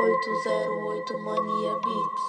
808 Mania Beats.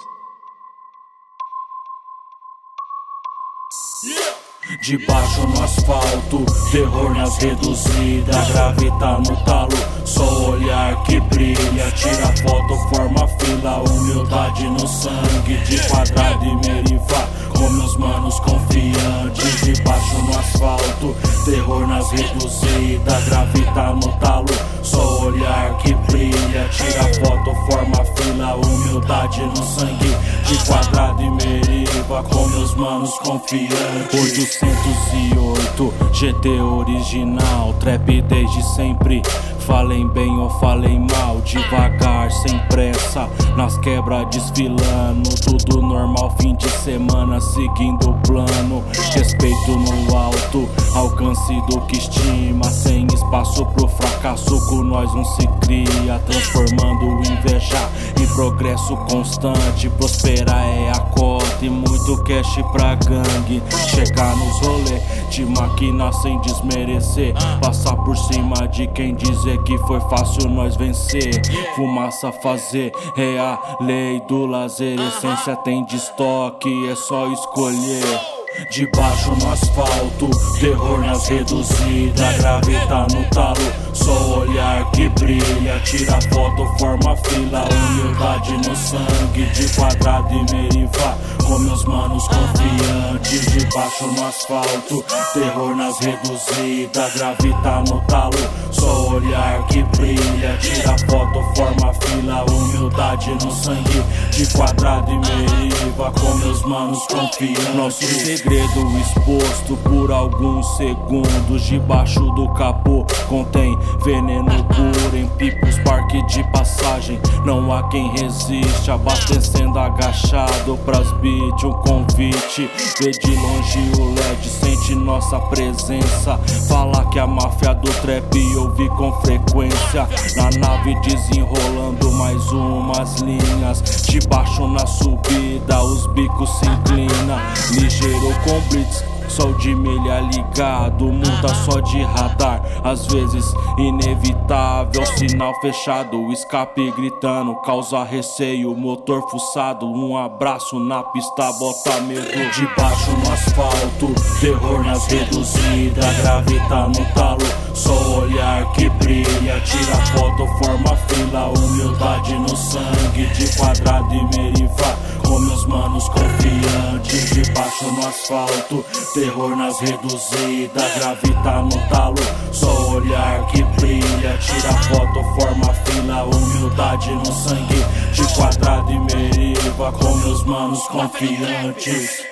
Debaixo no asfalto, terror nas reduzidas, gravita no talo, só olhar que brilha. Tira foto, forma fila, humildade no sangue, de quadrado e merivá, com meus manos confiantes. Debaixo no asfalto, terror nas reduzidas, gravita no talo, só olhar que brilha. Tira foto, forma fila, humildade no sangue, de quadrado e meriva, com meus manos confiantes. 808 GT original, trap desde sempre. Falem bem ou falem mal, devagar, sem pressa. Nas quebras desfilando, tudo normal, fim de semana seguindo o plano. Respeito no alto, alcance do que estima. Sem espaço pro fracasso, com nós não se cria. Transformando inveja em progresso constante. Prosperar é a cash pra gangue. Chegar nos rolê de máquina sem desmerecer. Passar por cima de quem dizer que foi fácil nós vencer. Fumaça fazer, é a lei do lazer. Essência tem de estoque, é só escolher. Debaixo no asfalto, terror nas reduzidas, gravita no talo, só olhar que brilha. Tira foto, forma fila, humildade no sangue, de quadrado e merivá, com meus manos confiantes. Debaixo no asfalto, terror nas reduzidas, gravita no talo, só olhar que brilha. Tira foto, forma fila, humildade no sangue, de quadrado e meriva, com meus manos confiantes. Nosso segredo exposto por alguns segundos debaixo do capô. Contém veneno puro em pipos parque de passagem. Não há quem resiste abastecendo agachado pras beat. Um convite de longe o LED sente nossa presença. Fala que a máfia do trap ouve com frequência. Na nave desenrolando mais umas linhas. Debaixo na subida os bicos se inclina ligeiro com blitz, sol de milha ligado, multa só de radar, às vezes inevitável, sinal fechado, escape gritando, causa receio, motor fuçado, um abraço na pista, bota medo. Debaixo no asfalto, terror nas reduzidas, gravita no talo, só olhar que brilha, tira foto, forma fila, humildade no sangue, de quadrado e merivá, com meus manos confiantes, debaixo no asfalto, terror nas reduzidas, gravita no talo, só olhar que brilha, tira foto, forma fila, humildade no sangue, de quadrado e meriva, com meus manos confiantes.